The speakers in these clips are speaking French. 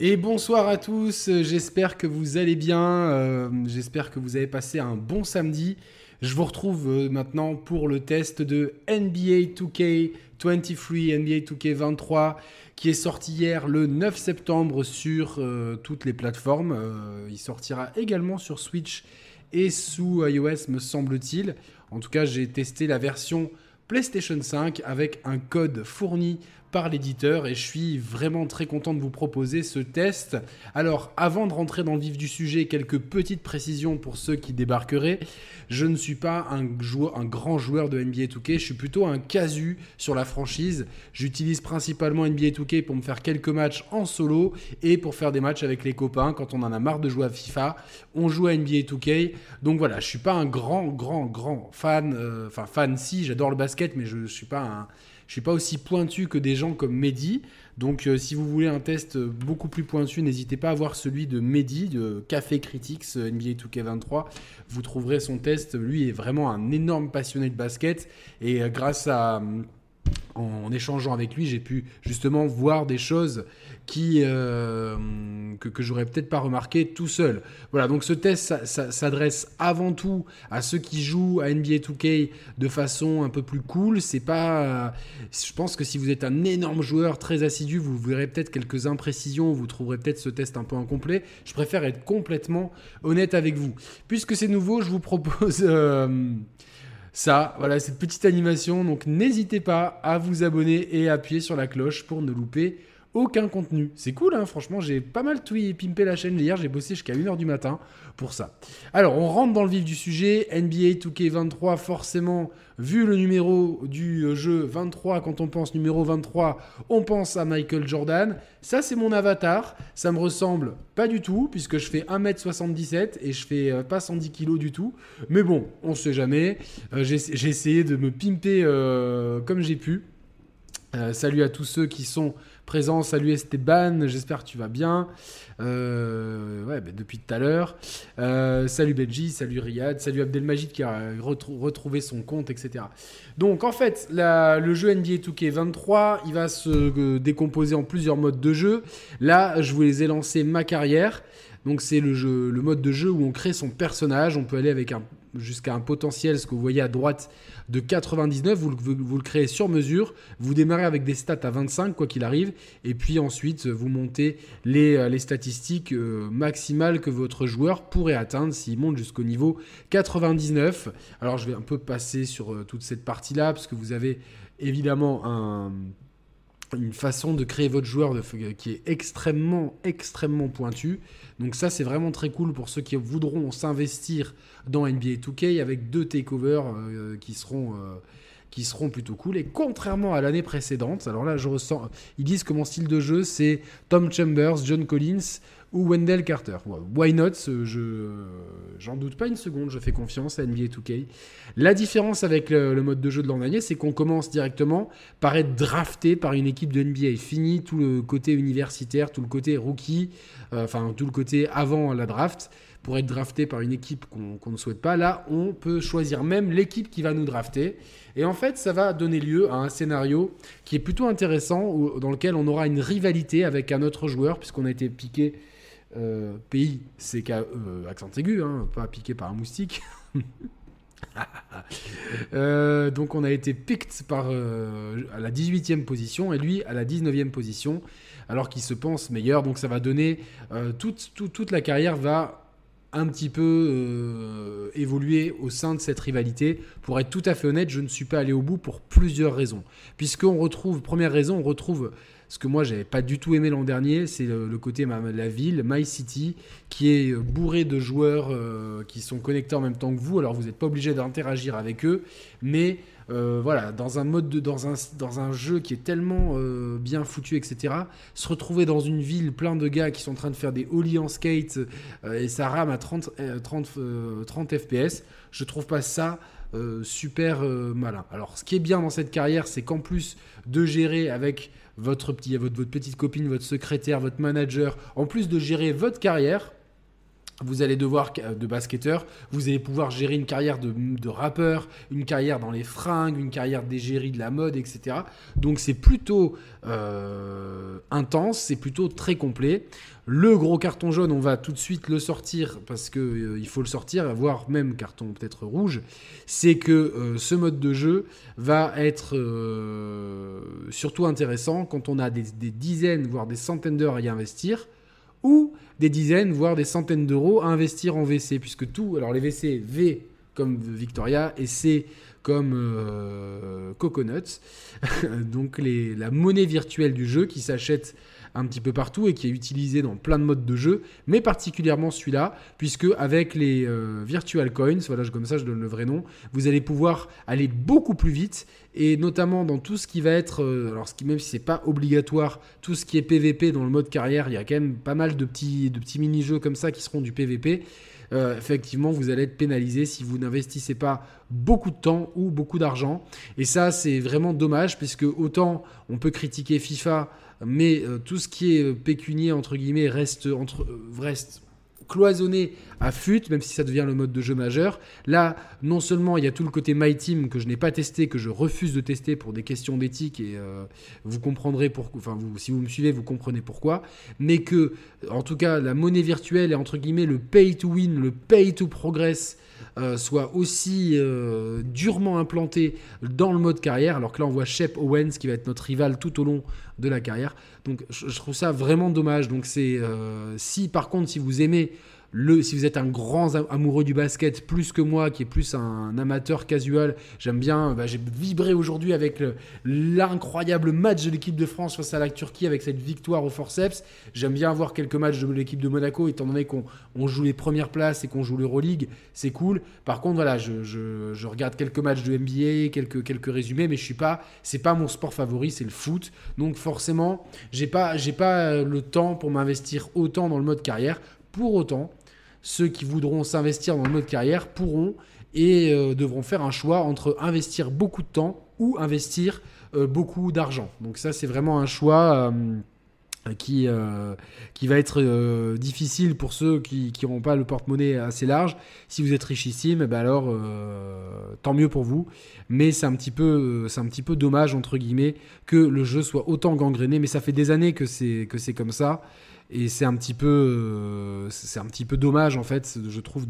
Et bonsoir à tous, j'espère que vous allez bien, euh, j'espère que vous avez passé un bon samedi. Je vous retrouve euh, maintenant pour le test de NBA 2K23, NBA 2K23, qui est sorti hier le 9 septembre sur euh, toutes les plateformes. il sortira également sur Switch et sous iOS, me semble-t-il. En tout cas, j'ai testé la version PlayStation 5 avec un code fourni l'éditeur et je suis vraiment très content de vous proposer ce test. Alors avant de rentrer dans le vif du sujet, quelques petites précisions pour ceux qui débarqueraient. Je ne suis pas un, joueur, un grand joueur de NBA 2K, je suis plutôt un casu sur la franchise. J'utilise principalement NBA 2K pour me faire quelques matchs en solo et pour faire des matchs avec les copains quand on en a marre de jouer à FIFA. On joue à NBA 2K. Donc voilà, je suis pas un grand, grand, grand fan. Euh, enfin, fan si, j'adore le basket, mais je ne suis pas un je suis pas aussi pointu que des gens comme Mehdi. Donc, euh, si vous voulez un test beaucoup plus pointu, n'hésitez pas à voir celui de Mehdi, de Café Critics euh, NBA 2K23. Vous trouverez son test. Lui est vraiment un énorme passionné de basket. Et euh, grâce à en échangeant avec lui, j'ai pu justement voir des choses qui, euh, que, que j'aurais peut-être pas remarqué tout seul. Voilà, donc ce test s'adresse avant tout à ceux qui jouent à NBA 2K de façon un peu plus cool. C'est pas, je pense que si vous êtes un énorme joueur très assidu, vous verrez peut-être quelques imprécisions, vous trouverez peut-être ce test un peu incomplet. Je préfère être complètement honnête avec vous. Puisque c'est nouveau, je vous propose euh, ça, voilà, cette petite animation. Donc n'hésitez pas à vous abonner et appuyer sur la cloche pour ne louper aucun contenu. C'est cool, hein, franchement, j'ai pas mal et pimpé la chaîne hier, j'ai bossé jusqu'à 1h du matin pour ça. Alors, on rentre dans le vif du sujet. NBA 2K23, forcément, vu le numéro du euh, jeu 23, quand on pense numéro 23, on pense à Michael Jordan. Ça, c'est mon avatar. Ça me ressemble pas du tout, puisque je fais 1m77 et je fais euh, pas 110 kg du tout. Mais bon, on sait jamais. Euh, j'ai essayé de me pimper comme j'ai pu. salut à tous ceux qui sont présent. Salut Esteban, j'espère que tu vas bien. Euh, ouais, bah, depuis tout à l'heure. Euh, salut Benji, salut Riyad, salut Abdelmajid qui a retrouvé son compte, etc. Donc en fait, le jeu NBA 2K23, il va se euh, décomposer en plusieurs modes de jeu. Là, je vous les ai lancés ma carrière. Donc c'est le, jeu, le mode de jeu où on crée son personnage. On peut aller avec un, jusqu'à un potentiel, ce que vous voyez à droite, de 99. Vous, le créez sur mesure. Vous démarrez avec des stats à 25, quoi qu'il arrive. Et puis ensuite, vous montez les, euh, statistiques euh, maximales que votre joueur pourrait atteindre s'il monte jusqu'au niveau 99. Alors je vais un peu passer sur euh, toute cette partie-là, parce que vous avez évidemment un une façon de créer votre joueur qui est extrêmement, extrêmement pointu. Donc ça, c'est vraiment très cool pour ceux qui voudront s'investir dans NBA 2K avec deux takeovers euh, qui seront... Euh, qui seront plutôt cool. Et contrairement à l'année précédente, alors là, je ressens, ils disent que mon style de jeu, c'est Tom Chambers, John Collins ou Wendell Carter. Why not Je j'en doute pas une seconde. Je fais confiance à NBA 2K. La différence avec le, mode de jeu de l'an dernier, c'est qu'on commence directement par être drafté par une équipe de NBA. Fini tout le côté universitaire, tout le côté rookie, euh, enfin tout le côté avant la draft pour être drafté par une équipe qu'on ne souhaite pas. Là, on peut choisir même l'équipe qui va nous drafter. Et en fait, ça va donner lieu à un scénario qui est plutôt intéressant, dans lequel on aura une rivalité avec un autre joueur, puisqu'on a été piqué euh, pays, c'est euh, accent aigu, hein, pas piqué par un moustique. Euh, donc on a été picked par, à la 18e position et lui à la 19e position alors qu'il se pense meilleur. Donc ça va donner toute, toute, la carrière va un petit peu euh, évoluer au sein de cette rivalité. Pour être tout à fait honnête, je ne suis pas allé au bout pour plusieurs raisons. Puisqu'on retrouve, première raison, on retrouve ce que moi j'avais pas du tout aimé l'an dernier, c'est le, côté la ville, My City, qui est bourré de joueurs euh, qui sont connectés en même temps que vous. Alors vous n'êtes pas obligé d'interagir avec eux, mais euh, voilà, dans un mode de, dans un, dans un jeu qui est tellement euh, bien foutu, etc. Se retrouver dans une ville plein de gars qui sont en train de faire des ollies en skate et ça rame à 30, 30, 30 FPS, je trouve pas ça super malin. Alors, ce qui est bien dans cette carrière, c'est qu'en plus de gérer avec votre, petit, votre, votre petite copine, votre secrétaire, votre manager, en plus de gérer votre carrière, vous allez devoir, de basketteur, vous allez pouvoir gérer une carrière de, rappeur, une carrière dans les fringues, une carrière d'égérie de la mode, etc. Donc c'est plutôt euh, intense, c'est plutôt très complet. Le gros carton jaune, on va tout de suite le sortir parce qu'il euh, il faut le sortir, voire même carton peut-être rouge. C'est que euh, ce mode de jeu va être surtout intéressant quand on a des dizaines, voire des centaines d'heures à y investir ou des dizaines, voire des centaines d'euros à investir en VC, puisque tout, alors les VC, V comme Victoria et C comme euh, Coconuts, donc la monnaie virtuelle du jeu qui s'achète un petit peu partout et qui est utilisé dans plein de modes de jeu, mais particulièrement celui-là, puisque avec les euh, Virtual Coins, voilà, comme ça je donne le vrai nom, vous allez pouvoir aller beaucoup plus vite et notamment dans tout ce qui va être, euh, alors ce qui, même c'est pas obligatoire, tout ce qui est PVP dans le mode carrière, il y a quand même pas mal de petits, de petits mini-jeux comme ça qui seront du PVP. Euh, effectivement, vous allez être pénalisé si vous n'investissez pas beaucoup de temps ou beaucoup d'argent. Et ça, c'est vraiment dommage, puisque autant on peut critiquer FIFA mais euh, tout ce qui est euh, pécunier, entre guillemets, reste, entre, euh, reste cloisonné à FUT, même si ça devient le mode de jeu majeur. Là, non seulement il y a tout le côté My Team que je n'ai pas testé, que je refuse de tester pour des questions d'éthique, et vous comprendrez pourquoi, enfin, si vous me suivez, vous comprenez pourquoi, mais que, en tout cas, la monnaie virtuelle et entre guillemets le pay to win, le pay to progress, soit aussi durement implanté dans le mode carrière, alors que là on voit Shep Owens qui va être notre rival tout au long de la carrière. Donc je, trouve ça vraiment dommage. Donc c'est euh, si par contre si vous aimez si vous êtes un grand amoureux du basket, plus que moi, qui est plus un amateur casual, j'aime bien. Bah, j'ai vibré aujourd'hui avec l'incroyable match de l'équipe de France face à la Turquie avec cette victoire au forceps. J'aime bien avoir quelques matchs de l'équipe de Monaco, étant donné qu'on joue les premières places et qu'on joue l'Euroleague. C'est cool. Par contre, voilà, je, regarde quelques matchs de NBA, quelques, quelques résumés, mais je suis pas. C'est pas mon sport favori, c'est le foot. Donc forcément, j'ai pas, pas le temps pour m'investir autant dans le mode carrière. Pour autant, ceux qui voudront s'investir dans mode carrière pourront et euh, devront faire un choix entre investir beaucoup de temps ou investir euh, beaucoup d'argent. Donc ça, c'est vraiment un choix euh, qui, qui va être difficile pour ceux qui n'auront pas le porte-monnaie assez large. Si vous êtes richissime, eh ben alors tant mieux pour vous. Mais c'est un, petit peu, c'est un petit peu dommage, entre guillemets, que le jeu soit autant gangréné. Mais ça fait des années que c'est, que c'est comme ça. Et c'est un petit peu, euh, c'est un petit peu dommage en fait, je trouve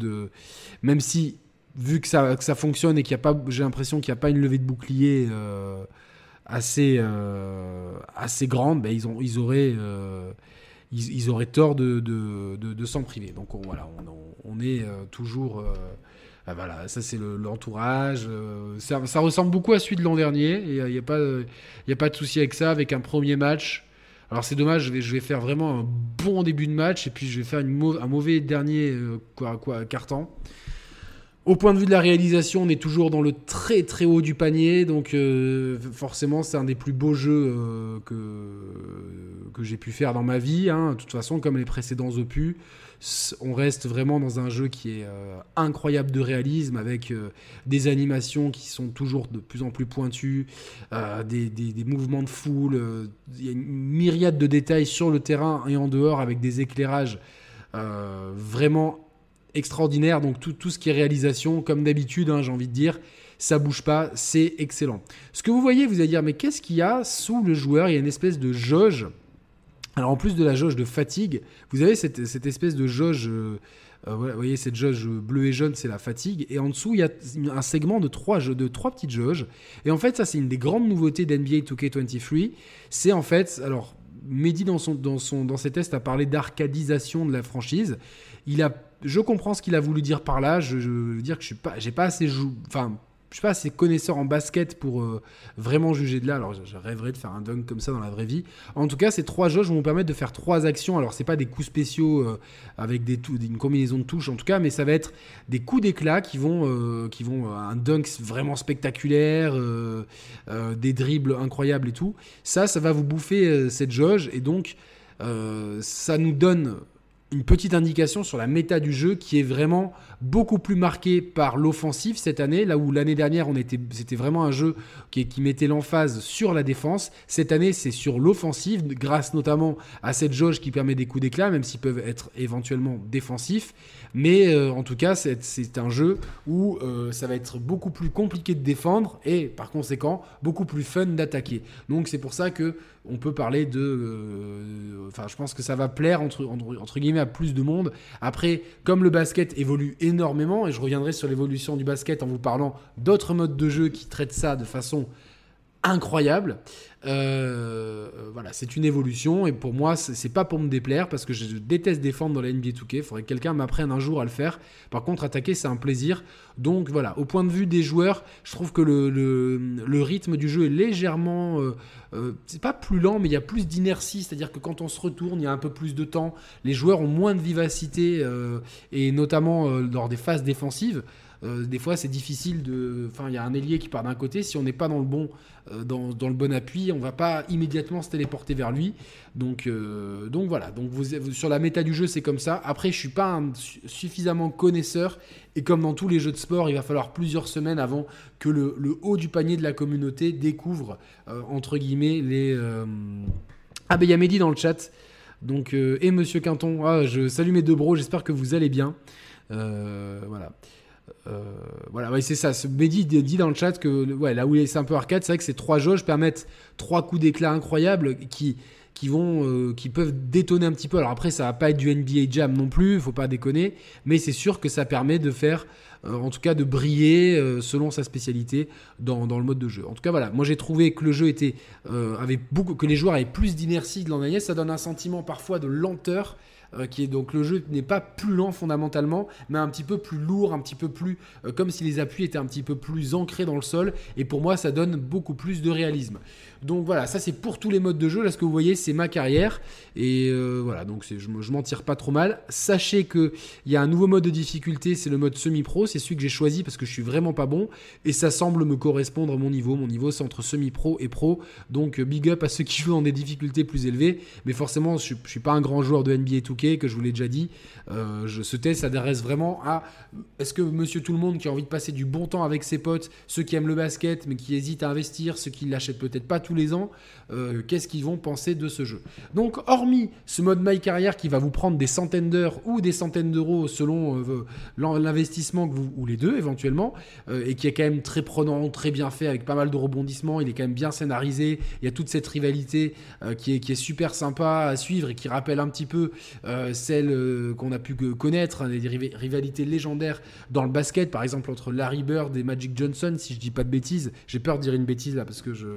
même si vu que ça, fonctionne et qu'il y a pas, j'ai l'impression qu'il n'y a pas une levée de bouclier euh, assez, euh, assez grande, ben ils ont, ils auraient, ils, auraient tort de, de, de, s'en priver. Donc voilà, on, est toujours. Ah, voilà, ça c'est l'entourage. ça, ressemble beaucoup à celui de l'an dernier. Il n'y a, pas, y a pas de souci avec ça. Avec un premier match, alors c'est dommage, je vais, je faire vraiment un bon début de match et puis je vais faire un mauvais dernier euh, quoi, quoi, carton. Au point de vue de la réalisation, on est toujours dans le très très haut du panier, donc euh, forcément c'est un des plus beaux jeux euh, que, que j'ai pu faire dans ma vie. Hein. De toute façon, comme les précédents opus, on reste vraiment dans un jeu qui est euh, incroyable de réalisme, avec des animations qui sont toujours de plus en plus pointues, des, des, mouvements de foule, il y a une myriade de détails sur le terrain et en dehors avec des éclairages vraiment extraordinaire. Donc tout, tout ce qui est réalisation, comme d'habitude, hein, j'ai envie de dire, ça bouge pas, c'est excellent. Ce que vous voyez, vous allez dire, mais qu'est-ce qu'il y a sous le joueur? Il y a une espèce de jauge. Alors en plus de la jauge de fatigue, vous avez cette, espèce de jauge, euh, euh, vous voyez cette jauge bleue et jaune, c'est la fatigue, et en dessous il y a un segment de trois, de trois petites jauges. Et en fait ça c'est une des grandes nouveautés d'NBA 2K23, c'est en fait, alors Mehdi dans, son, dans, son, dans ses tests a parlé d'arcadisation de la franchise, il a je comprends ce qu'il a voulu dire par là. Je, veux dire que je suis pas, j'ai pas assez enfin, je suis pas assez connaisseur en basket pour euh, vraiment juger de là. Alors, je, rêverais de faire un dunk comme ça dans la vraie vie. En tout cas, ces trois jauges vont vous permettre de faire trois actions. Alors, c'est pas des coups spéciaux euh, avec des une combinaison de touches en tout cas, mais ça va être des coups d'éclat qui vont, euh, qui vont un dunk vraiment spectaculaire, des dribbles incroyables et tout. Ça, ça va vous bouffer cette jauge et donc ça nous donne une petite indication sur la méta du jeu qui est vraiment beaucoup plus marquée par l'offensive cette année, là où l'année dernière on était, c'était vraiment un jeu qui, qui mettait l'emphase sur la défense. Cette année c'est sur l'offensive, grâce notamment à cette jauge qui permet des coups d'éclat, même s'ils peuvent être éventuellement défensifs. Mais euh, en tout cas, c'est un jeu où euh, ça va être beaucoup plus compliqué de défendre et par conséquent beaucoup plus fun d'attaquer. Donc c'est pour ça que on peut parler de. Euh, enfin, je pense que ça va plaire entre, entre, guillemets à plus de monde. Après, comme le basket évolue énormément, et je reviendrai sur l'évolution du basket en vous parlant d'autres modes de jeu qui traitent ça de façon incroyable. Euh, voilà, c'est une évolution et pour moi, c'est pas pour me déplaire parce que je déteste défendre dans la NBA 2K. Il faudrait que quelqu'un m'apprenne un jour à le faire. Par contre, attaquer, c'est un plaisir. Donc voilà, au point de vue des joueurs, je trouve que le, rythme du jeu est légèrement. Euh, euh, c'est pas plus lent, mais il y a plus d'inertie. C'est-à-dire que quand on se retourne, il y a un peu plus de temps. Les joueurs ont moins de vivacité et notamment lors des phases défensives. Euh, des fois, c'est difficile de. Enfin, il y a un ailier qui part d'un côté. Si on n'est pas dans le bon, euh, dans, le bon appui, on va pas immédiatement se téléporter vers lui. Donc, euh, donc voilà. Donc vous, sur la méta du jeu, c'est comme ça. Après, je suis pas suffisamment connaisseur. Et comme dans tous les jeux de sport, il va falloir plusieurs semaines avant que le, haut du panier de la communauté découvre entre guillemets les. Ah ben il y a Mehdi dans le chat. Donc et Monsieur Quinton. Ah, je salue mes deux bros. J'espère que vous allez bien. voilà. Euh, voilà, c'est ça. Mehdi dit dans le chat que là où c'est un peu arcade, c'est vrai que ces trois jauges permettent trois coups d'éclat incroyables qui, qui, vont, euh, qui peuvent détonner un petit peu. Alors après, ça va pas être du NBA Jam non plus, faut pas déconner, mais c'est sûr que ça permet de faire, euh, en tout cas de briller selon sa spécialité dans, dans, le mode de jeu. En tout cas, voilà, moi j'ai trouvé que le jeu était, avait beaucoup, que les joueurs avaient plus d'inertie de l'an dernier, ça donne un sentiment parfois de lenteur euh, donc le jeu n'est pas plus lent fondamentalement, mais un petit peu plus lourd, un petit peu plus euh, comme si les appuis étaient un petit peu plus ancrés dans le sol. Et pour moi, ça donne beaucoup plus de réalisme. Donc voilà, ça c'est pour tous les modes de jeu. Là, ce que vous voyez, c'est ma carrière. Et euh, voilà, donc je, je m'en tire pas trop mal. Sachez qu'il y a un nouveau mode de difficulté, c'est le mode semi-pro. C'est celui que j'ai choisi parce que je suis vraiment pas bon. Et ça semble me correspondre à mon niveau. Mon niveau, c'est entre semi-pro et pro. Donc big up à ceux qui jouent dans des difficultés plus élevées. Mais forcément, je, je suis pas un grand joueur de NBA 2K, que je vous l'ai déjà dit. Euh, ce test s'adresse vraiment à est-ce que monsieur tout le monde qui a envie de passer du bon temps avec ses potes, ceux qui aiment le basket mais qui hésitent à investir, ceux qui l'achètent peut-être pas les ans, euh, qu'est-ce qu'ils vont penser de ce jeu Donc, hormis ce mode My Carrière qui va vous prendre des centaines d'heures ou des centaines d'euros selon euh, l'investissement que vous, ou les deux éventuellement, et qui est quand même très prenant, très bien fait avec pas mal de rebondissements, il est quand même bien scénarisé, il y a toute cette rivalité qui, est, qui est super sympa à suivre et qui rappelle un petit peu celle qu'on a pu connaître, hein, des rivalités légendaires dans le basket, par exemple entre Larry Bird et Magic Johnson, si je dis pas de bêtises. J'ai peur de dire une bêtise là parce que je,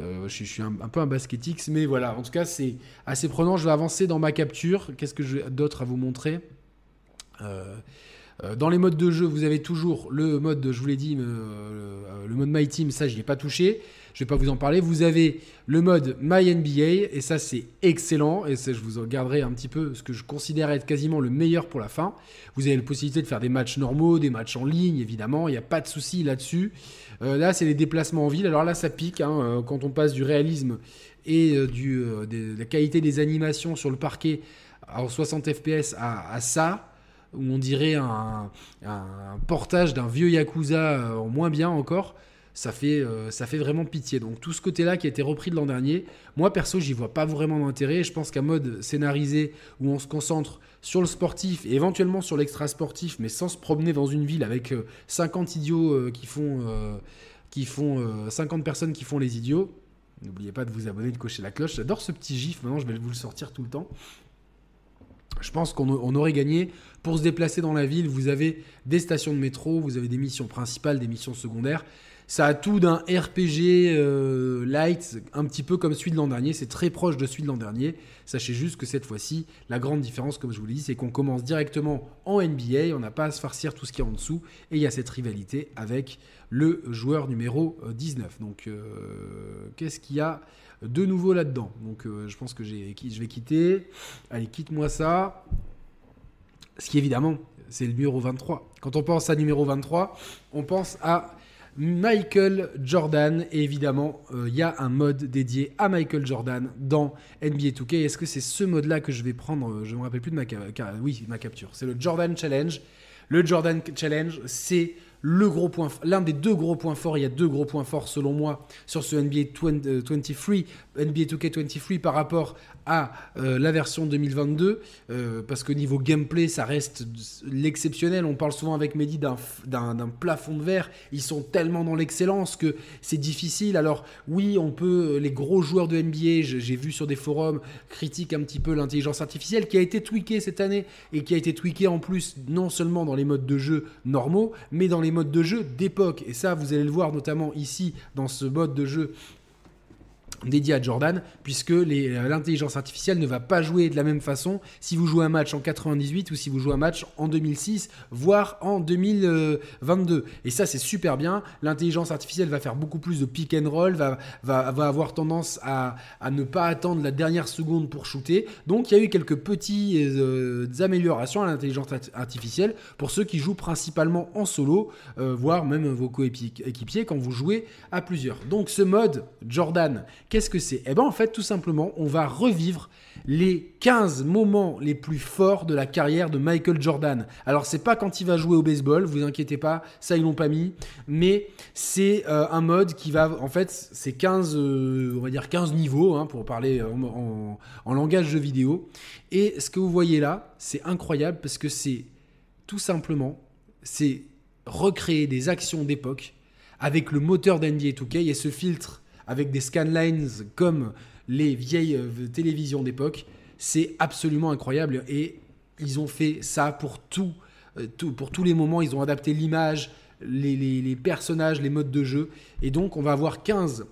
euh, je, suis un, peu un basketix, mais voilà, en tout cas c'est assez prenant. Je vais avancer dans ma capture. Qu'est-ce que j'ai d'autre à vous montrer? Euh, euh, dans les modes de jeu, vous avez toujours le mode, je vous l'ai dit, le mode My Team, ça je n'y ai pas touché. Je vais pas vous en parler. Vous avez le mode My NBA et ça c'est excellent et ça, je vous en garderai un petit peu ce que je considère être quasiment le meilleur pour la fin. Vous avez la possibilité de faire des matchs normaux, des matchs en ligne évidemment, il n'y a pas de souci là-dessus. Euh, là c'est les déplacements en ville. Alors là ça pique hein, euh, quand on passe du réalisme et euh, de la qualité des animations sur le parquet en 60 fps à, ça où on dirait un, un portage d'un vieux Yakuza en moins bien encore ça fait, euh, ça fait vraiment pitié. Donc tout ce côté-là qui a été repris de l'an dernier, moi perso, j'y vois pas vraiment d'intérêt. Je pense qu'un mode scénarisé où on se concentre sur le sportif et éventuellement sur l'extra sportif, mais sans se promener dans une ville avec 50 euh, idiots euh, qui font, qui font 50 personnes qui font les idiots. N'oubliez pas de vous abonner, de cocher la cloche. J'adore ce petit gif. Maintenant, je vais vous le sortir tout le temps. Je pense qu'on aurait gagné. Pour se déplacer dans la ville, vous avez des stations de métro, vous avez des missions principales, des missions secondaires. Ça a tout d'un RPG euh, light, un petit peu comme celui de l'an dernier. C'est très proche de celui de l'an dernier. Sachez juste que cette fois-ci, la grande différence, comme je vous l'ai dit, c'est qu'on commence directement en NBA. On n'a pas à se farcir tout ce qui est en dessous. Et il y a cette rivalité avec le joueur numéro 19. Euh, Donc, euh, qu'est-ce qu'il y a de nouveau là-dedans Donc, je pense que je vais quitter. Allez, quitte-moi ça. Ce qui, évidemment, c'est le numéro 23. Quand on pense à numéro 23, on pense à Michael Jordan. Et évidemment, il y a un mode dédié à Michael Jordan dans NBA 2K. Est-ce que c'est ce mode-là que je vais prendre? Je ne me rappelle plus de ma, oui, ma capture. C'est le Jordan Challenge. Le Jordan Challenge, c'est le gros point, l'un des deux gros points forts, il y a deux gros points forts selon moi sur ce NBA 23, NBA 2K23 par rapport euh, la version 2022, euh, parce que niveau gameplay, ça reste l'exceptionnel. On parle souvent avec Mehdi d'un plafond de verre. Ils sont tellement dans l'excellence que c'est difficile. Alors oui, on peut, les gros joueurs de NBA, j'ai vu sur des forums, critiquent un petit peu l'intelligence artificielle qui a été tweakée cette année et qui a été tweakée en plus non seulement dans les modes de jeu normaux, mais dans les modes de jeu d'époque. Et ça, vous allez le voir notamment ici dans ce mode de jeu dédié à Jordan, puisque euh, l'intelligence artificielle ne va pas jouer de la même façon si vous jouez un match en 98 ou si vous jouez un match en 2006, voire en 2022. Et ça, c'est super bien. L'intelligence artificielle va faire beaucoup plus de pick and roll, va, va, avoir tendance à, ne pas attendre la dernière seconde pour shooter. Donc, il y a eu quelques petites euh, améliorations à l'intelligence artificielle pour ceux qui jouent principalement en solo, euh, voire même vos coéquipiers quand vous jouez à plusieurs. Donc, ce mode Jordan Qu'est-ce que c'est? Eh bien, en fait, tout simplement, on va revivre les 15 moments les plus forts de la carrière de Michael Jordan. Alors, c'est pas quand il va jouer au baseball, vous inquiétez pas, ça, ils l'ont pas mis, mais c'est euh, un mode qui va, en fait, c'est 15, euh, on va dire 15 niveaux, hein, pour parler en, langage jeu vidéo. Et ce que vous voyez là, c'est incroyable parce que c'est tout simplement, c'est recréer des actions d'époque avec le moteur d'NBA 2K et ce filtre avec des scanlines comme les vieilles euh, télévisions d'époque. C'est absolument incroyable et ils ont fait ça pour tout, euh, pour tous les moments. Ils ont adapté l'image, les, personnages, les modes de jeu. Et donc, on va avoir 15,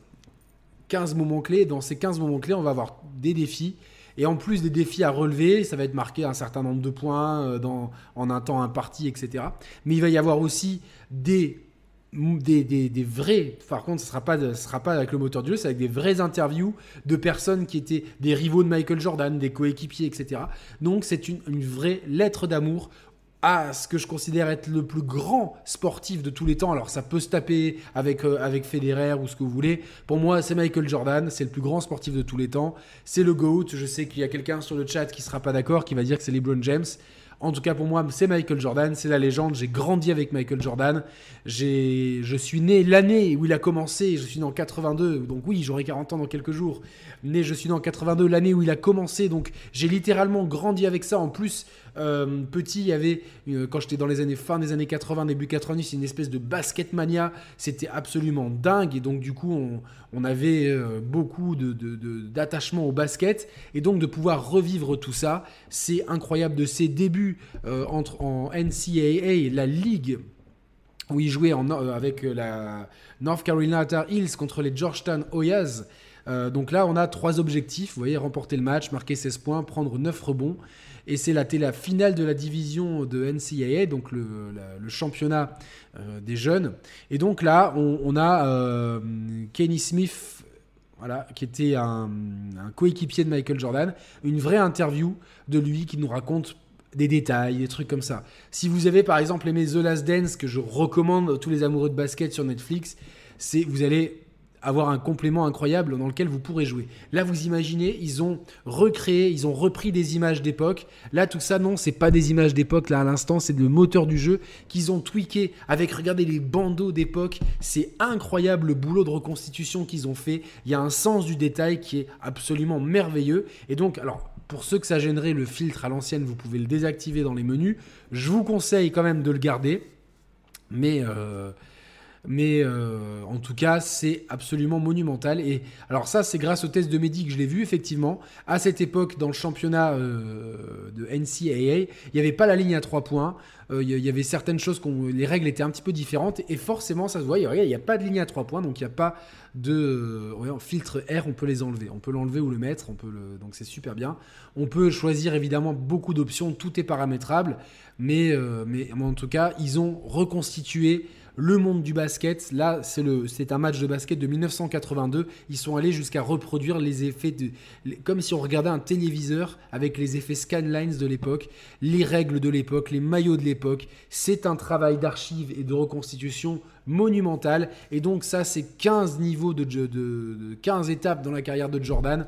15 moments clés. Dans ces 15 moments clés, on va avoir des défis. Et en plus des défis à relever, ça va être marqué un certain nombre de points euh, dans, en un temps imparti, etc. Mais il va y avoir aussi des des, vrais, par contre, ce sera, pas, sera pas avec le moteur du jeu, c'est avec des vraies interviews de personnes qui étaient des rivaux de Michael Jordan, des coéquipiers, etc. Donc c'est une, vraie lettre d'amour à ce que je considère être le plus grand sportif de tous les temps. Alors ça peut se taper avec, euh, avec Federer ou ce que vous voulez. Pour moi, c'est Michael Jordan, c'est le plus grand sportif de tous les temps. C'est le GOAT. Je sais qu'il y a quelqu'un sur le chat qui ne sera pas d'accord, qui va dire que c'est LeBron James. En tout cas, pour moi, c'est Michael Jordan, c'est la légende. J'ai grandi avec Michael Jordan. Je suis né l'année où il a commencé. Je suis né en 82, donc oui, j'aurai 40 ans dans quelques jours. Mais je suis né en 82, l'année où il a commencé. Donc j'ai littéralement grandi avec ça. En plus, euh, petit, il y avait, euh, quand j'étais dans les années fin des années 80, début 90, une espèce de basket mania. C'était absolument dingue. Et donc, du coup, on, avait euh, beaucoup d'attachement au basket. Et donc, de pouvoir revivre tout ça, c'est incroyable de ses débuts entre, en NCAA, la ligue où il jouait avec la North Carolina Tar Heels contre les Georgetown Hoyas. Donc là, on a trois objectifs. Vous voyez, remporter le match, marquer 16 points, prendre 9 rebonds. Et c'est la, finale de la division de NCAA, donc le, championnat euh, des jeunes. Et donc là, on, a euh, Kenny Smith, voilà, qui était un, coéquipier de Michael Jordan, une vraie interview de lui qui nous raconte des détails, des trucs comme ça. Si vous avez par exemple aimé The Last Dance, que je recommande à tous les amoureux de basket sur Netflix, c'est vous allez avoir un complément incroyable dans lequel vous pourrez jouer. Là, vous imaginez, ils ont recréé, ils ont repris des images d'époque. Là, tout ça, non, c'est pas des images d'époque. Là, à l'instant, c'est le moteur du jeu qu'ils ont tweaké avec, regardez, les bandeaux d'époque. C'est incroyable le boulot de reconstitution qu'ils ont fait. Il y a un sens du détail qui est absolument merveilleux. Et donc, alors, pour ceux que ça gênerait le filtre à l'ancienne, vous pouvez le désactiver dans les menus. Je vous conseille quand même de le garder. Mais euh, mais euh, en tout cas, c'est absolument monumental. Et alors ça, c'est grâce au test de Mehdi que je l'ai vu, effectivement. À cette époque, dans le championnat euh, de NCAA, il n'y avait pas la ligne à 3 points. Euh, il y avait certaines choses, les règles étaient un petit peu différentes. Et forcément, ça se voit, il n'y a pas de ligne à 3 points, donc il n'y a pas de filtre R, on peut les enlever. On peut l'enlever ou le mettre, on peut donc c'est super bien. On peut choisir évidemment beaucoup d'options, tout est paramétrable. Mais, mais en tout cas, ils ont reconstitué le monde du basket. Là, c'est un match de basket de 1982. Ils sont allés jusqu'à reproduire les effets, de, comme si on regardait un téléviseur avec les effets scanlines de l'époque, les règles de l'époque, les maillots de l'époque. C'est un travail d'archive et de reconstitution monumental. Et donc ça, c'est 15 niveaux de, de, de 15 étapes dans la carrière de Jordan.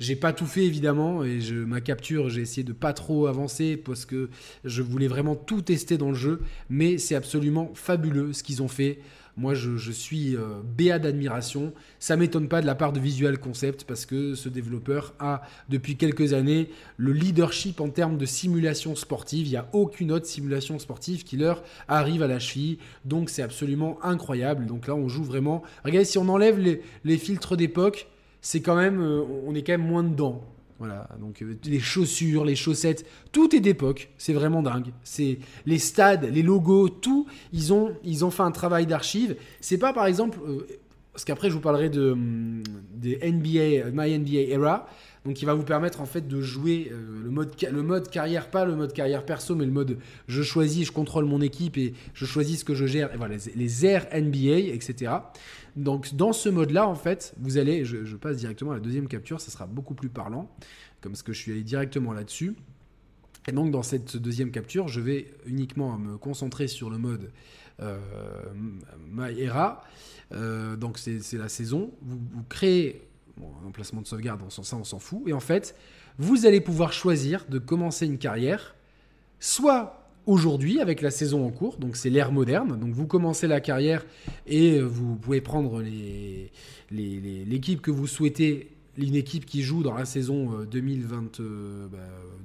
J'ai pas tout fait évidemment et je, ma capture, j'ai essayé de pas trop avancer parce que je voulais vraiment tout tester dans le jeu, mais c'est absolument fabuleux ce qu'ils ont fait. Moi, je, suis euh, béat d'admiration. Ça m'étonne pas de la part de Visual Concept parce que ce développeur a depuis quelques années le leadership en termes de simulation sportive. Il n'y a aucune autre simulation sportive qui leur arrive à la cheville. Donc, c'est absolument incroyable. Donc là, on joue vraiment. Regardez, si on enlève les filtres d'époque, c'est quand même, euh, on est quand même moins dedans. Voilà, donc euh, les chaussures, les chaussettes, tout est d'époque, c'est vraiment dingue. C'est les stades, les logos, tout, ils ont, ils ont fait un travail d'archive. C'est pas par exemple, euh, parce qu'après je vous parlerai de hum, NBA, My NBA Era, donc il va vous permettre en fait de jouer euh, le, mode, carrière, pas le mode carrière perso, mais le mode je choisis, je contrôle mon équipe et je choisis ce que je gère, et voilà, les, airs NBA, etc. Donc dans ce mode-là, en fait, vous allez, je, passe directement à la deuxième capture, ça sera beaucoup plus parlant, comme ce que je suis allé directement là-dessus. Et donc dans cette deuxième capture, je vais uniquement me concentrer sur le mode euh, My Era. Euh, donc c'est la saison. Vous, créez un emplacement de sauvegarde, on ça, on s'en fout. Et en fait, vous allez pouvoir choisir de commencer une carrière, soit aujourd'hui avec la saison en cours, donc c'est l'ère moderne. Donc vous commencez la carrière et vous pouvez prendre l'équipe les, que vous souhaitez, une équipe qui joue dans la saison 2020, euh,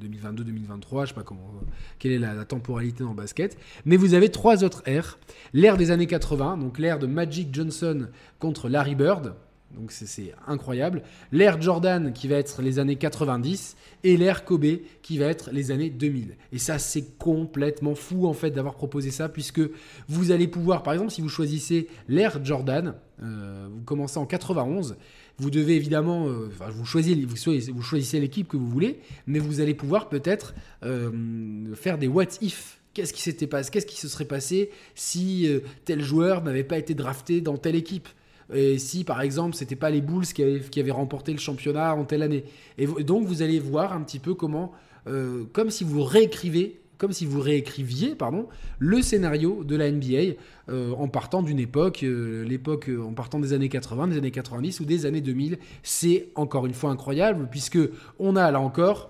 2022-2023, euh, bah, je sais pas comment, quelle est la, temporalité dans basket. Mais vous avez trois autres ères. L'ère des années 80, donc l'ère de Magic Johnson contre Larry Bird. Donc c'est incroyable. L'ère Jordan qui va être les années 90 et l'ère Kobe qui va être les années 2000. Et ça c'est complètement fou en fait d'avoir proposé ça puisque vous allez pouvoir, par exemple si vous choisissez l'ère Jordan, euh, vous commencez en 91, vous devez évidemment, euh, vous choisissez, vous choisissez l'équipe que vous voulez, mais vous allez pouvoir peut-être euh, faire des what if Qu'est-ce qui s'était passé Qu'est-ce qui se serait passé si tel joueur n'avait pas été drafté dans telle équipe? Et si par exemple c'était pas les Bulls qui avaient, remporté le championnat en telle année. Et, donc vous allez voir un petit peu comment, euh, comme si vous réécrivez, comme si vous réécriviez, pardon, le scénario de la NBA euh, en partant d'une époque, euh, l'époque en partant des années 80, des années 90 ou des années 2000. C'est encore une fois incroyable puisque on a là encore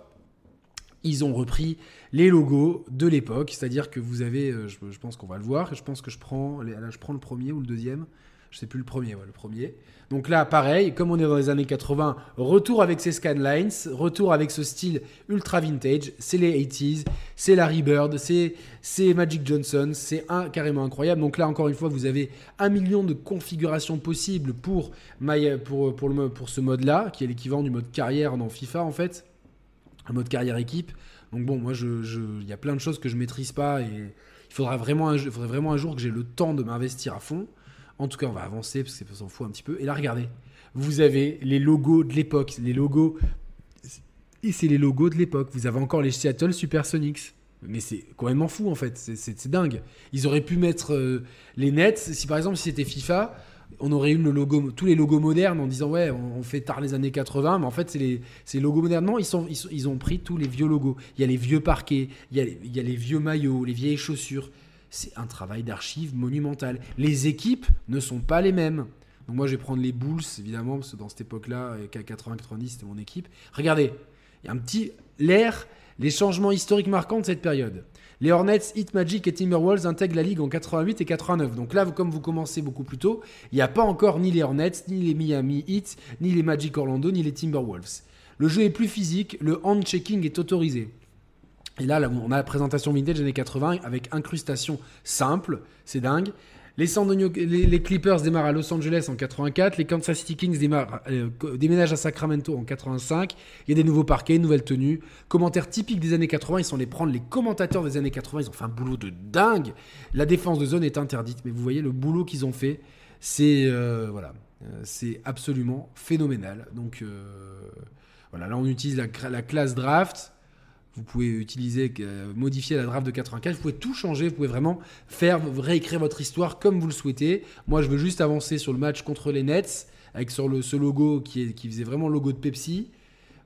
ils ont repris les logos de l'époque, c'est-à-dire que vous avez, je, pense qu'on va le voir, je pense que je prends le premier ou le deuxième, je sais plus le premier, le premier. Donc là, pareil, comme on est dans les années 80, retour avec ces scanlines, retour avec ce style ultra vintage. C'est les 80s, c'est Larry Bird, c'est Magic Johnson, c'est un, carrément incroyable. Donc là, encore une fois, vous avez un million de configurations possibles pour, le, ce mode-là, qui est l'équivalent du mode carrière dans FIFA en fait, un mode carrière équipe. Donc bon, moi, il y a plein de choses que je maîtrise pas et il faudra vraiment un, faudrait vraiment un jour que j'ai le temps de m'investir à fond. En tout cas, on va avancer parce ça s'en fout un petit peu. Et là, regardez, vous avez les logos de l'époque, les logos. Et c'est les logos de l'époque. Vous avez encore les Seattle Supersonics. Mais c'est complètement fou en fait, c'est dingue. Ils auraient pu mettre euh, les Nets, si par exemple si c'était FIFA, on aurait eu tous les logos modernes en disant ouais, on, fait tard les années 80, mais en fait c'est les, logos modernes. Non, ils, ont pris tous les vieux logos. Il y a les vieux parquets, il y a les vieux maillots, les vieilles chaussures c'est un travail d'archive monumental. Les équipes ne sont pas les mêmes. Donc moi, je vais prendre les Bulls, évidemment, parce que dans cette époque-là, 80-90, c'était mon équipe. Regardez, il y a un petit... L'air, les changements historiques marquants de cette période. Les Hornets, Heat Magic et Timberwolves intègrent la ligue en 88 et 89. Donc là, comme vous commencez beaucoup plus tôt, il n'y a pas encore ni les Hornets, ni les Miami Heat, ni les Magic Orlando, ni les Timberwolves. Le jeu est plus physique, le hand-checking est autorisé. Et là, on a la présentation vintage des années 80 avec incrustation simple, c'est dingue. Les, les, Clippers démarrent à Los Angeles en 84, les Kansas City Kings euh, déménagent à Sacramento en 85. Il y a des nouveaux parquets, nouvelles tenues. Commentaires typiques des années 80, ils sont les prendre les commentateurs des années 80, ils ont fait un boulot de dingue. La défense de zone est interdite, mais vous voyez le boulot qu'ils ont fait, c'est euh, voilà, euh, c'est absolument phénoménal. Donc voilà, là on utilise la classe draft vous pouvez utiliser, modifier la draft de 84, vous pouvez tout changer, vous pouvez vraiment faire, réécrire votre histoire comme vous le souhaitez. Moi, je veux juste avancer sur le match contre les Nets, avec ce logo qui, faisait vraiment le logo de Pepsi.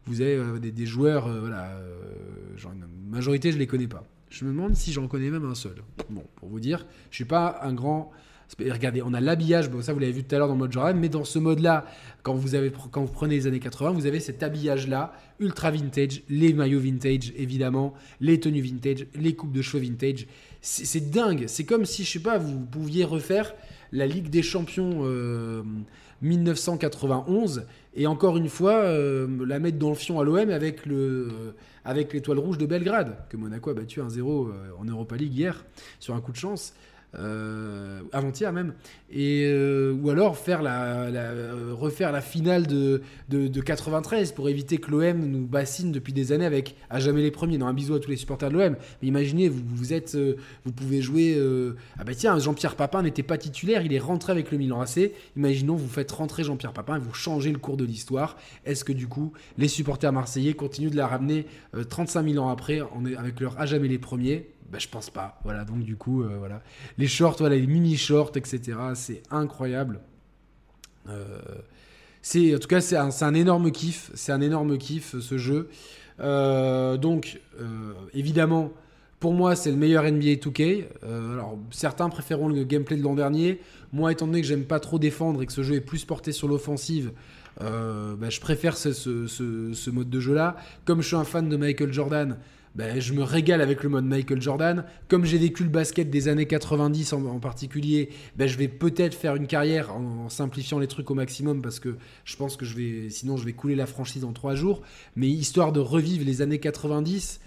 Vous avez euh, des, joueurs, euh, voilà, euh, une majorité, je les connais pas. Je me demande si j'en connais même un seul. Bon, pour vous dire, je suis pas un grand Regardez, on a l'habillage, bon, ça vous l'avez vu tout à l'heure dans le mode Jordan, mais dans ce mode-là, quand, vous quand vous prenez les années 80, vous avez cet habillage-là, ultra vintage, les maillots vintage, évidemment, les tenues vintage, les coupes de cheveux vintage. C'est dingue, c'est comme si, je sais pas, vous pouviez refaire la Ligue des Champions 1991 euh, et encore une fois euh, la mettre dans le fion à l'OM avec le avec l'étoile rouge de Belgrade que Monaco a battu 1-0 euh, en Europa League hier sur un coup de chance euh, avant-hier même, et, euh, ou alors faire euh, refaire la finale de, de, 93 pour éviter que l'OM nous bassine depuis des années avec à jamais les premiers. Non, un bisou à tous les supporters de l'OM. Mais imaginez, vous pouvez jouer. ah bah tiens, Jean-Pierre Papin n'était pas titulaire, il est rentré avec le Milan AC. Imaginons, vous faites rentrer Jean-Pierre Papin et vous changez le cours de l'histoire. Est-ce que du coup, les supporters marseillais continuent de la ramener 35 000 ans après avec leur à jamais les premiers? Bah, je pense pas. Voilà, donc du coup, euh, voilà. Les shorts, voilà, les mini shorts, etc. C'est incroyable. Euh, en tout cas, c'est un, énorme kiff. C'est un énorme kiff ce jeu. Euh, donc, évidemment, pour moi, c'est le meilleur NBA 2K. alors, certains préféreront le gameplay de l'an dernier. Moi, étant donné que j'aime pas trop défendre et que ce jeu est plus porté sur l'offensive, bah, je préfère ce, mode de jeu-là. Comme je suis un fan de Michael Jordan, ben, je me régale avec le mode Michael Jordan. Comme j'ai vécu le basket des années 90 en, particulier, ben, je vais peut-être faire une carrière en, simplifiant les trucs au maximum parce que je pense que je vais, sinon je vais couler la franchise en trois jours. Mais histoire de revivre les années 90,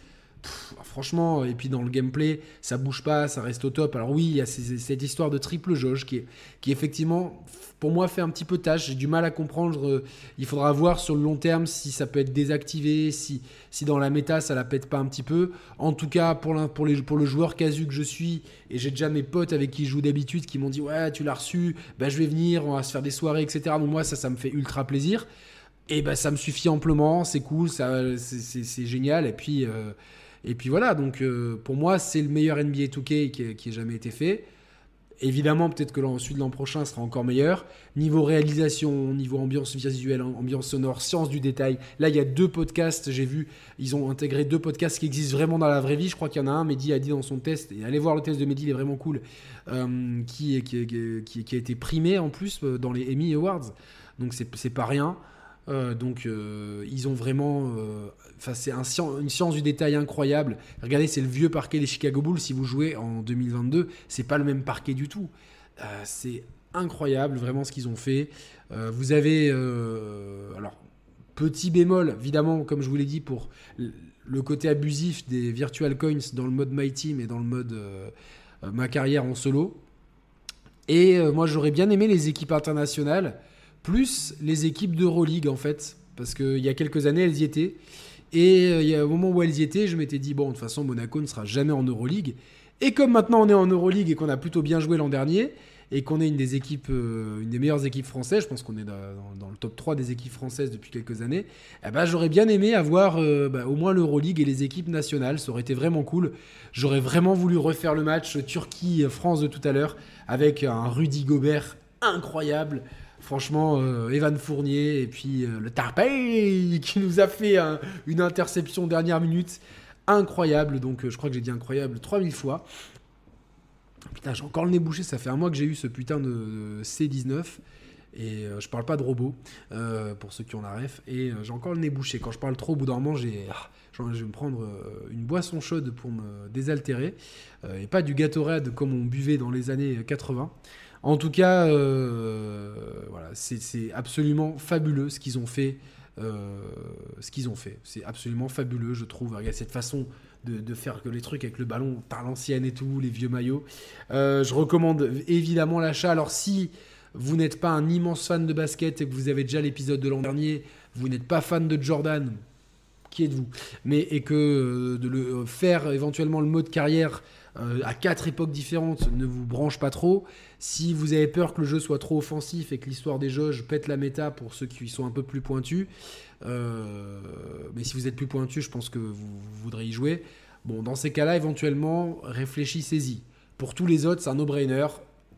franchement, et puis dans le gameplay, ça bouge pas, ça reste au top. Alors oui, il y a cette histoire de triple jauge qui, qui effectivement, pour moi, fait un petit peu tâche. J'ai du mal à comprendre. Euh, il faudra voir sur le long terme si ça peut être désactivé, si, si dans la méta ça la pète pas un petit peu. En tout cas, pour, pour, les, pour le joueur casu que je suis, et j'ai déjà mes potes avec qui je joue d'habitude qui m'ont dit Ouais, tu l'as reçu, ben, je vais venir, on va se faire des soirées, etc. Donc moi, ça, ça me fait ultra plaisir. Et ben, ça me suffit amplement, c'est cool, c'est génial. Et puis. Euh, et puis voilà, donc euh, pour moi, c'est le meilleur NBA 2K qui, ait jamais été fait. Évidemment, peut-être que celui de l'an prochain sera encore meilleur. Niveau réalisation, niveau ambiance visuelle, ambiance sonore, science du détail. Là, il y a deux podcasts, j'ai vu, ils ont intégré deux podcasts qui existent vraiment dans la vraie vie. Je crois qu'il y en a un, Mehdi a dit dans son test, et allez voir le test de Mehdi, il est vraiment cool, euh, qui, qui, qui, a été primé en plus euh, dans les Emmy Awards. Donc c'est pas rien. Euh, donc euh, ils ont vraiment, euh, enfin c'est un, une science du détail incroyable. Regardez, c'est le vieux parquet des Chicago Bulls. Si vous jouez en 2022, c'est pas le même parquet du tout. c'est incroyable vraiment ce qu'ils ont fait. vous avez, alors petit bémol évidemment, comme je vous l'ai dit pour le côté abusif des virtual coins dans le mode My Team et dans le mode ma carrière en solo. Et moi j'aurais bien aimé les équipes internationales plus les équipes d'Euroleague en fait, parce qu'il y a quelques années elles y étaient. Et euh, il y a un moment où elles y étaient, je m'étais dit, bon, de toute façon, Monaco ne sera jamais en Euroleague. Et comme maintenant on est en Euroleague et qu'on a plutôt bien joué l'an dernier, et qu'on est une des équipes, euh, une des meilleures équipes françaises, je pense qu'on est dans, le top 3 des équipes françaises depuis quelques années, eh ben, j'aurais bien aimé avoir euh, bah, au moins l'Euroleague et les équipes nationales, ça aurait été vraiment cool. J'aurais vraiment voulu refaire le match Turquie-France de tout à l'heure, avec un Rudy Gobert incroyable, Franchement, euh, Evan Fournier et puis euh, le Tarpey qui nous a fait une interception dernière minute incroyable. Donc, euh, je crois que j'ai dit incroyable 3000 fois. Putain, j'ai encore le nez bouché. Ça fait un mois que j'ai eu ce putain de, C19. Et je parle pas de robot, pour ceux qui ont la ref. Et j'ai encore le nez bouché. Quand je parle trop, au bout d'un moment, j'ai, ah, je vais me prendre une boisson chaude pour me désaltérer. et pas du Gatorade comme on buvait dans les années 80. En tout cas, euh, voilà, c'est absolument fabuleux ce qu'ils ont fait. Euh, ce qu'ils ont fait. C'est absolument fabuleux, je trouve. A cette façon de, faire que les trucs avec le ballon par l'ancienne et tout, les vieux maillots. Euh, je recommande évidemment l'achat. Alors si vous n'êtes pas un immense fan de basket et que vous avez déjà l'épisode de l'an dernier, vous n'êtes pas fan de Jordan, qui êtes-vous? Mais et que de le faire éventuellement le mode carrière euh, à quatre époques différentes ne vous branche pas trop. Si vous avez peur que le jeu soit trop offensif et que l'histoire des jauges pète la méta pour ceux qui sont un peu plus pointus, euh, mais si vous êtes plus pointu, je pense que vous, vous voudrez y jouer. Bon, dans ces cas-là, éventuellement, réfléchissez-y. Pour tous les autres, c'est un no-brainer.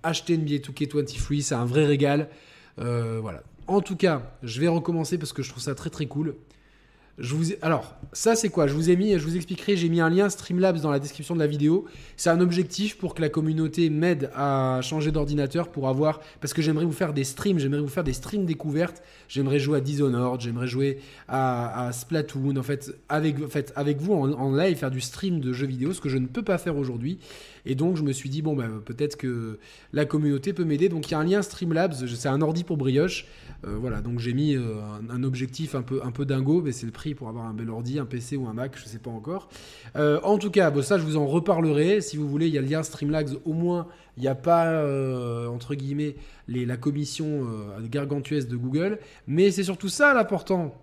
Achetez NBA 2K23, c'est un vrai régal. Euh, voilà. En tout cas, je vais recommencer parce que je trouve ça très très cool. Je vous Alors, ça c'est quoi? Je vous ai mis, je vous expliquerai, j'ai mis un lien Streamlabs dans la description de la vidéo. C'est un objectif pour que la communauté m'aide à changer d'ordinateur pour avoir. Parce que j'aimerais vous faire des streams, j'aimerais vous faire des streams découvertes. J'aimerais jouer à Dishonored, j'aimerais jouer à, Splatoon. En fait, avec, en fait, avec vous en, en, live, faire du stream de jeux vidéo, ce que je ne peux pas faire aujourd'hui. Et donc, je me suis dit, bon, bah, peut-être que la communauté peut m'aider. Donc, il y a un lien Streamlabs, c'est un ordi pour brioche. Euh, voilà, donc j'ai mis euh, un, objectif un peu, un peu dingo, mais c'est le prix pour avoir un bel ordi, un PC ou un Mac, je sais pas encore. Euh, en tout cas, bon, ça je vous en reparlerai. Si vous voulez, il y a le lien Streamlabs, au moins il n'y a pas, entre guillemets, la commission gargantuesque de Google. Mais c'est surtout ça l'important.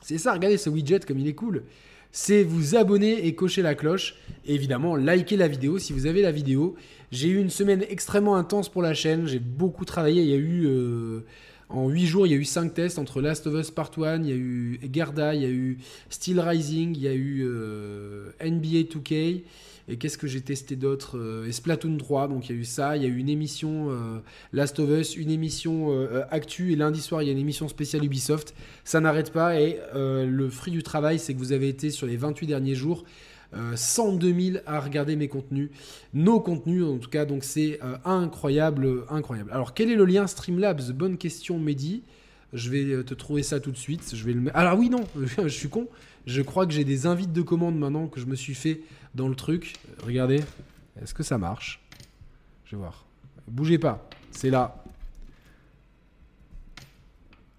C'est ça, regardez ce widget comme il est cool. C'est vous abonner et cocher la cloche. Évidemment, liker la vidéo si vous avez la vidéo. J'ai eu une semaine extrêmement intense pour la chaîne. J'ai beaucoup travaillé. Il y a eu en 8 jours, il y a eu 5 tests entre Last of Us Part 1, il y a eu Gerda, il y a eu Steel Rising, il y a eu euh, NBA 2K. Et qu'est-ce que j'ai testé d'autre euh, Et Splatoon 3, donc il y a eu ça. Il y a eu une émission euh, Last of Us, une émission Actu. Et lundi soir, il y a une émission spéciale Ubisoft. Ça n'arrête pas. Et le fruit du travail, c'est que vous avez été sur les 28 derniers jours 102 euh, 000 à regarder mes contenus, nos contenus en tout cas, donc c'est euh, incroyable, incroyable. Alors quel est le lien Streamlabs? Bonne question Mehdi. Je vais euh, te trouver ça tout de suite. Je vais le Alors oui non, je suis con. Je crois que j'ai des invites de commande maintenant que je me suis fait dans le truc. Regardez, est-ce que ça marche? Je vais voir. Bougez pas, c'est là.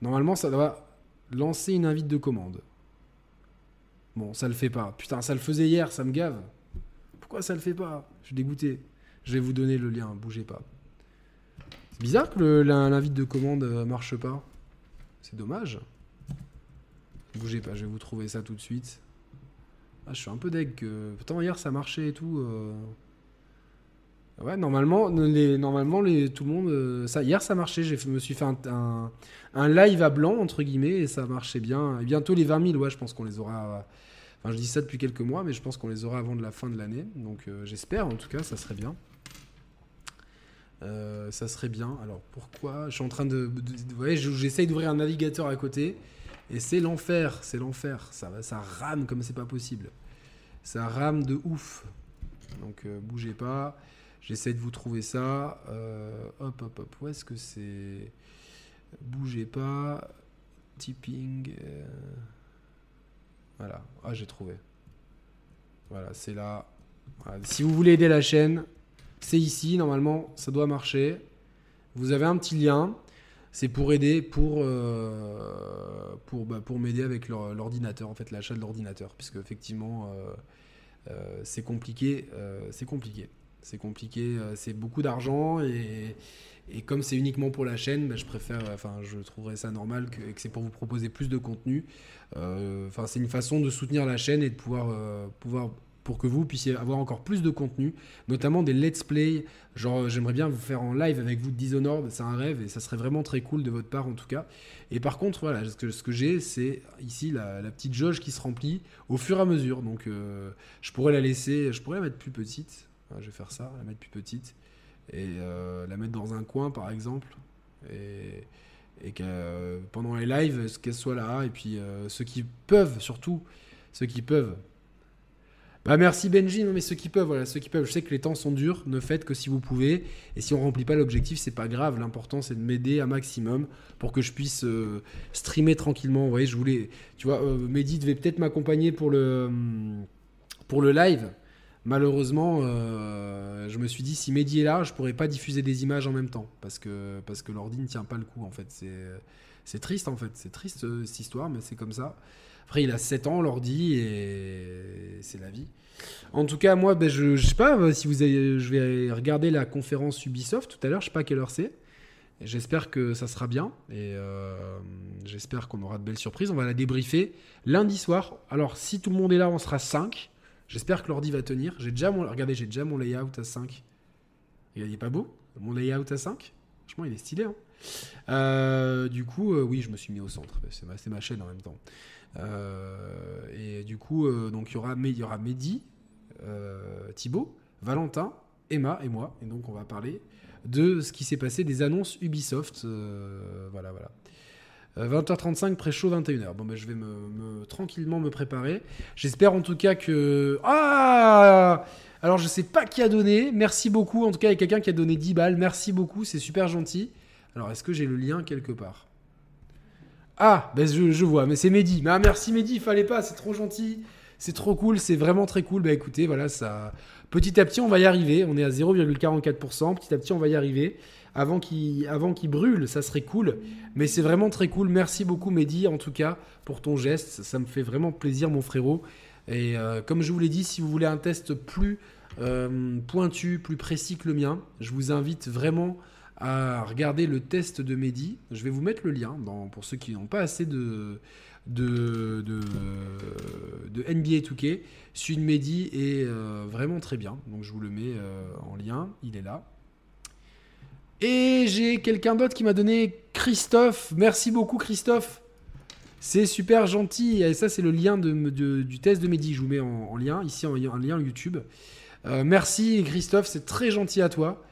Normalement, ça doit lancer une invite de commande. Bon, ça le fait pas. Putain, ça le faisait hier, ça me gave. Pourquoi ça le fait pas? Je suis dégoûté. Je vais vous donner le lien, bougez pas. C'est bizarre que l'invite de commande euh, marche pas. C'est dommage. Bougez pas, je vais vous trouver ça tout de suite. Ah, je suis un peu deg. Pourtant, hier ça marchait et tout. Euh. Ouais, normalement, normalement tout le monde. Euh, ça, hier ça marchait. Je me suis fait un, live à blanc, entre guillemets, et ça marchait bien. Et bientôt les 20 000, ouais, je pense qu'on les aura. Enfin, je dis ça depuis quelques mois, mais je pense qu'on les aura avant de la fin de l'année. Donc euh, j'espère, en tout cas, ça serait bien. Ça serait bien. Alors pourquoi? Je suis en train de. voyez, j'essaye d'ouvrir un navigateur à côté. Et c'est l'enfer, c'est l'enfer. Ça, ça rame comme c'est pas possible. Ça rame de ouf. Donc bougez pas. J'essaie de vous trouver ça. Euh, hop, hop, hop. Où est-ce que c'est? Bougez pas. Tipping. Euh, voilà. Ah, j'ai trouvé. Voilà, c'est là. Si vous voulez aider la chaîne, c'est ici. Normalement, ça doit marcher. Vous avez un petit lien. C'est pour aider, pour, euh, bah, pour m'aider avec l'ordinateur, en fait, l'achat de l'ordinateur. Puisque, effectivement, c'est compliqué. c'est compliqué. C'est compliqué, euh, c'est beaucoup d'argent et, comme c'est uniquement pour la chaîne, bah, je préfère, enfin, je trouverais ça normal que, que c'est pour vous proposer plus de contenu. Euh, enfin, c'est une façon de soutenir la chaîne et de pouvoir, euh, pouvoir pour que vous puissiez avoir encore plus de contenu, notamment des let's play. Genre, j'aimerais bien vous faire en live avec vous Dishonored, c'est un rêve et ça serait vraiment très cool de votre part en tout cas. Et par contre, voilà, ce que, ce que j'ai, c'est ici la, petite jauge qui se remplit au fur et à mesure. Donc, je pourrais la laisser, je pourrais la mettre plus petite je vais faire ça, la mettre plus petite et euh, la mettre dans un coin par exemple et, que euh, pendant les lives qu'elle soit là et puis euh, ceux qui peuvent surtout ceux qui peuvent bah merci Benji, mais ceux qui peuvent, voilà, ceux qui peuvent. Je sais que les temps sont durs, ne faites que si vous pouvez. Et si on remplit pas l'objectif, c'est pas grave. L'important c'est de m'aider un maximum pour que je puisse streamer tranquillement. Vous voyez, je voulais, tu vois, Mehdi devait peut-être m'accompagner pour le pour le live malheureusement, euh, je me suis dit, si Mehdi est là, je pourrais pas diffuser des images en même temps, parce que, parce que l'ordi ne tient pas le coup, en fait. C'est triste, en fait. C'est triste, euh, cette histoire, mais c'est comme ça. Après, il a 7 ans, l'ordi, et c'est la vie. En tout cas, moi, ben, je, ne sais pas euh, si vous avez, je vais regarder la conférence Ubisoft tout à l'heure, je sais pas quelle heure c'est. J'espère que ça sera bien et j'espère qu'on aura de belles surprises. On va la débriefer lundi soir. Alors, si tout le monde est là, on sera 5. J'espère que l'ordi va tenir. J'ai déjà mon, regardez, j'ai déjà mon layout à 5. Il est pas beau? Mon layout à 5 Franchement, il est stylé. Hein. Euh, du coup, euh, oui, je me suis mis au centre. C'est ma, ma, chaîne en même temps. Euh, et du coup, donc il y aura, il y aura Mehdi, Thibaut, Valentin, Emma et moi. Et donc, on va parler de ce qui s'est passé des annonces Ubisoft. voilà, voilà. 20h35, pré-show 21h. Bon, ben, je vais me, tranquillement me préparer. J'espère en tout cas que. Ah Alors, je sais pas qui a donné. Merci beaucoup. En tout cas, il y a quelqu'un qui a donné 10 balles. Merci beaucoup. C'est super gentil. Alors, est-ce que j'ai le lien quelque part? Ah, ben, je, vois. Mais c'est Mehdi. Ah, merci Mehdi. Il fallait pas. C'est trop gentil. C'est trop cool. C'est vraiment très cool. Bah, écoutez, voilà, ça. Petit à petit, on va y arriver. On est à 0,44%. Petit à petit, on va y arriver avant qu'il brûle, ça serait cool. Mais c'est vraiment très cool. Merci beaucoup Mehdi en tout cas pour ton geste. Ça me fait vraiment plaisir mon frérot. Et euh, comme je vous l'ai dit, si vous voulez un test plus euh, pointu, plus précis que le mien, je vous invite vraiment à regarder le test de Mehdi. Je vais vous mettre le lien pour ceux qui n'ont pas assez de, de, de, NBA 2K. Celui de Mehdi est euh, vraiment très bien. Donc je vous le mets en lien. Il est là. Et j'ai quelqu'un d'autre qui m'a donné Christophe. Merci beaucoup Christophe. C'est super gentil. Et ça, c'est le lien de, du test de Mehdi. Je vous mets en, lien, ici en, lien YouTube. Euh, merci Christophe, c'est très gentil à toi.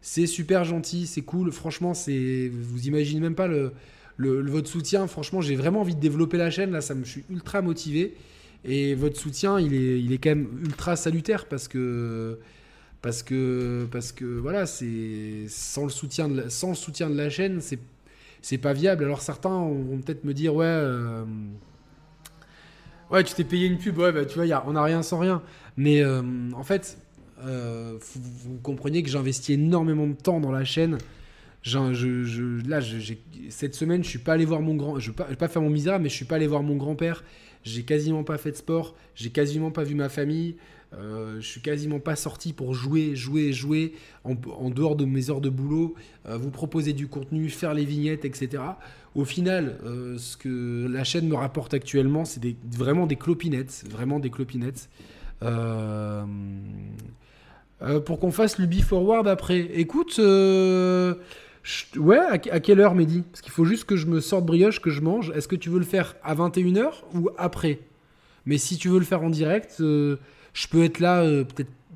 C'est super gentil, c'est cool. Franchement, c'est vous imaginez même pas le, votre soutien. Franchement, j'ai vraiment envie de développer la chaîne. Là, ça me je suis ultra motivé. Et votre soutien, il est, il est quand même ultra salutaire parce que parce que parce que voilà c'est sans le soutien de la, sans le soutien de la chaîne c'est c'est pas viable alors certains vont peut-être me dire ouais euh, ouais tu t'es payé une pub ouais bah, tu vois y a, on a rien sans rien mais euh, en fait euh, vous, comprenez que j'investis énormément de temps dans la chaîne là cette semaine je suis pas allé voir mon grand je vais vais pas faire mon misérable mais je suis pas allé voir mon grand père j'ai quasiment pas fait de sport j'ai quasiment pas vu ma famille euh, je suis quasiment pas sorti pour jouer, jouer, jouer en, dehors de mes heures de boulot, euh, vous proposer du contenu, faire les vignettes, etc. Au final, euh, ce que la chaîne me rapporte actuellement, c'est vraiment des clopinettes, vraiment des clopinettes. Pour qu'on fasse l'Ubi Forward après. Écoute, ouais, à, quelle heure, Mehdi? Parce qu'il faut juste que je me sorte brioche, que je mange. Est-ce que tu veux le faire à 21h ou après? Mais si tu veux le faire en direct, je peux être là euh,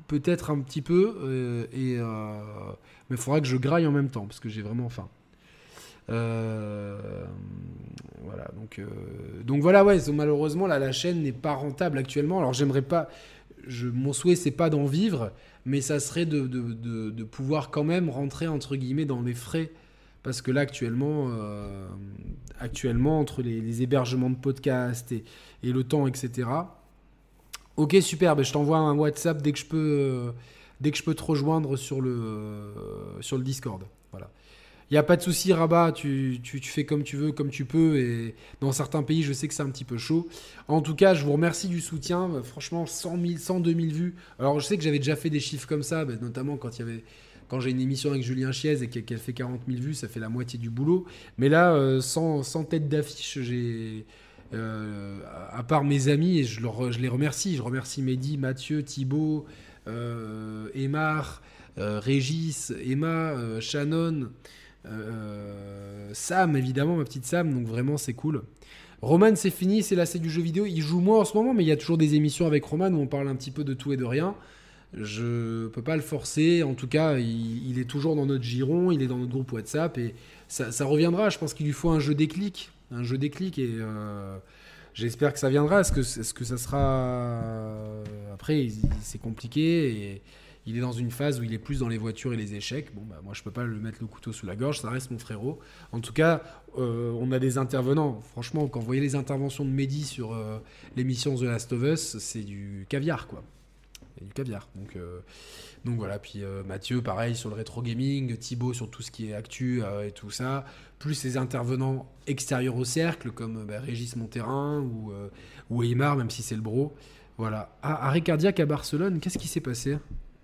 peut-être un petit peu, euh, et, euh, mais il faudra que je graille en même temps, parce que j'ai vraiment faim. voilà, donc, donc voilà, ouais, malheureusement, là, la chaîne n'est pas rentable actuellement. Alors j'aimerais pas, mon souhait, c'est pas d'en vivre, mais ça serait de, pouvoir quand même rentrer, entre guillemets, dans les frais. Parce que là, actuellement, actuellement entre les, hébergements de podcasts et, le temps, etc., Ok, super. Je t'envoie un WhatsApp dès que je peux, euh, dès que je peux te rejoindre sur le, euh, sur le Discord. N'y a pas de souci, Rabat. Tu, tu, fais comme tu veux, comme tu peux. Et dans certains pays, je sais que c'est un petit peu chaud. En tout cas, je vous remercie du soutien. Franchement, 100 000, 102 000 vues. Alors, je sais que j'avais déjà fait des chiffres comme ça, notamment quand il y avait quand j'ai une émission avec Julien Chiez et qu'elle fait 40 000 vues, ça fait la moitié du boulot. Mais là, euh, sans, sans, tête d'affiche, j'ai euh, à part mes amis, et je, je, les remercie, je remercie Mehdi, Mathieu, Thibaut, euh, euh, Régis, Emma, Shannon, Sam, évidemment, ma petite Sam, donc vraiment c'est cool. Roman, c'est fini, c'est là, c'est du jeu vidéo. Il joue moins en ce moment, mais il y a toujours des émissions avec Roman où on parle un petit peu de tout et de rien. Je peux pas le forcer. En tout cas, il, est toujours dans notre giron, il est dans notre groupe WhatsApp et ça, reviendra. Je pense qu'il lui faut un jeu déclic un jeu déclic et euh, j'espère que ça viendra. Est-ce que, que ça sera. Après, c'est compliqué il est dans une phase où il est plus dans les voitures et les échecs. Bon, bah, moi, je peux pas le mettre le couteau sous la gorge, ça reste mon frérot. En tout cas, euh, on a des intervenants. Franchement, quand vous voyez les interventions de Mehdi sur euh, l'émission The Last of Us, c'est du caviar, quoi. du caviar. Donc. Donc voilà, puis euh, Mathieu, pareil, sur le rétro gaming, Thibaut sur tout ce qui est actu euh, et tout ça, plus les intervenants extérieurs au cercle, comme bah, Régis Monterrain ou, euh, ou même si c'est le bro. Voilà. Ah, arrêt cardiaque à Barcelone, qu'est-ce qui s'est passé?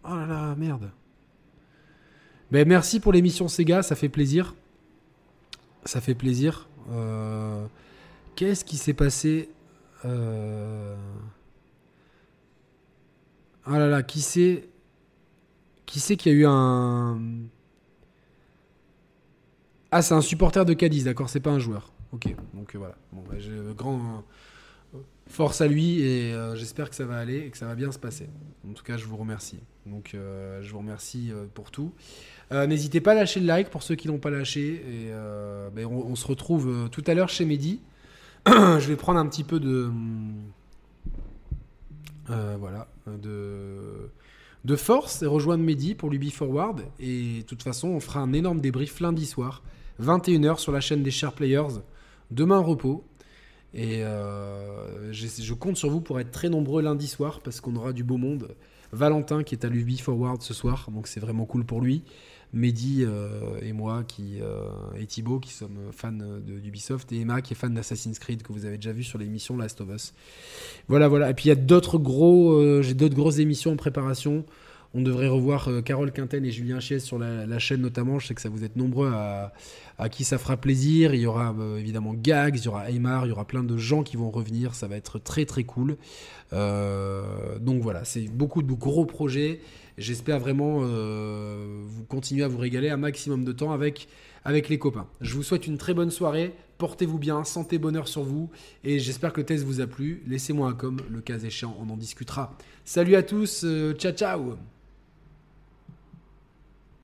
Oh là là, merde. Ben, merci pour l'émission Sega, ça fait plaisir. Ça fait plaisir. Qu'est-ce qui s'est passé Ah là là, qui c'est Qui c'est qui a eu un. Ah, c'est un supporter de Cadiz, d'accord, c'est pas un joueur. Ok, donc euh, voilà. Bon, bah, j'ai grand force à lui et euh, j'espère que ça va aller et que ça va bien se passer. En tout cas, je vous remercie. Donc, euh, je vous remercie pour tout. N'hésitez pas à lâcher le like pour ceux qui l'ont pas lâché et ben, on, se retrouve tout à l'heure chez Mehdi. je vais prendre un petit peu de voilà de de force et rejoindre Mehdi pour l'Ubi Forward. Et de toute façon, on fera un énorme débrief lundi soir, 21h sur la chaîne des Share Players. Demain, repos. Et euh, je compte sur vous pour être très nombreux lundi soir parce qu'on aura du beau monde. Valentin qui est à l'Ubi Forward ce soir, donc c'est vraiment cool pour lui. Mehdi euh, et moi qui, euh, et Thibaut qui sommes fans d'Ubisoft et Emma qui est fan d'Assassin's Creed que vous avez déjà vu sur l'émission Last of Us. Voilà, voilà. Et puis il y a d'autres gros, j'ai d'autres grosses émissions en préparation. On devrait revoir Carole Quinten et Julien Chies sur la, chaîne notamment. Je sais que ça vous êtes nombreux à, qui ça fera plaisir. Il y aura évidemment Gags, il y aura Aymar, il y aura plein de gens qui vont revenir. Ça va être très très cool. donc voilà, c'est beaucoup de gros projets. J'espère vraiment euh, vous continuer à vous régaler un maximum de temps avec, les copains. Je vous souhaite une très bonne soirée. Portez-vous bien, santé, bonheur sur vous. Et j'espère que le test vous a plu. Laissez-moi un com, le cas échéant, on en discutera. Salut à tous, euh, ciao ciao